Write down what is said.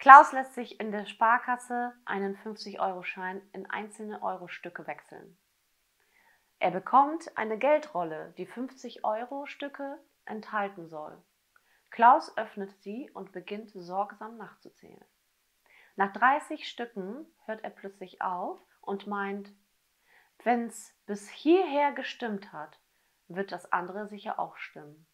Klaus lässt sich in der Sparkasse einen 50-Euro-Schein in einzelne Euro-Stücke wechseln. Er bekommt eine Geldrolle, die 50-Euro-Stücke enthalten soll. Klaus öffnet sie und beginnt sorgsam nachzuzählen. Nach 30 Stücken hört er plötzlich auf und meint, wenn's bis hierher gestimmt hat, wird das andere sicher auch stimmen.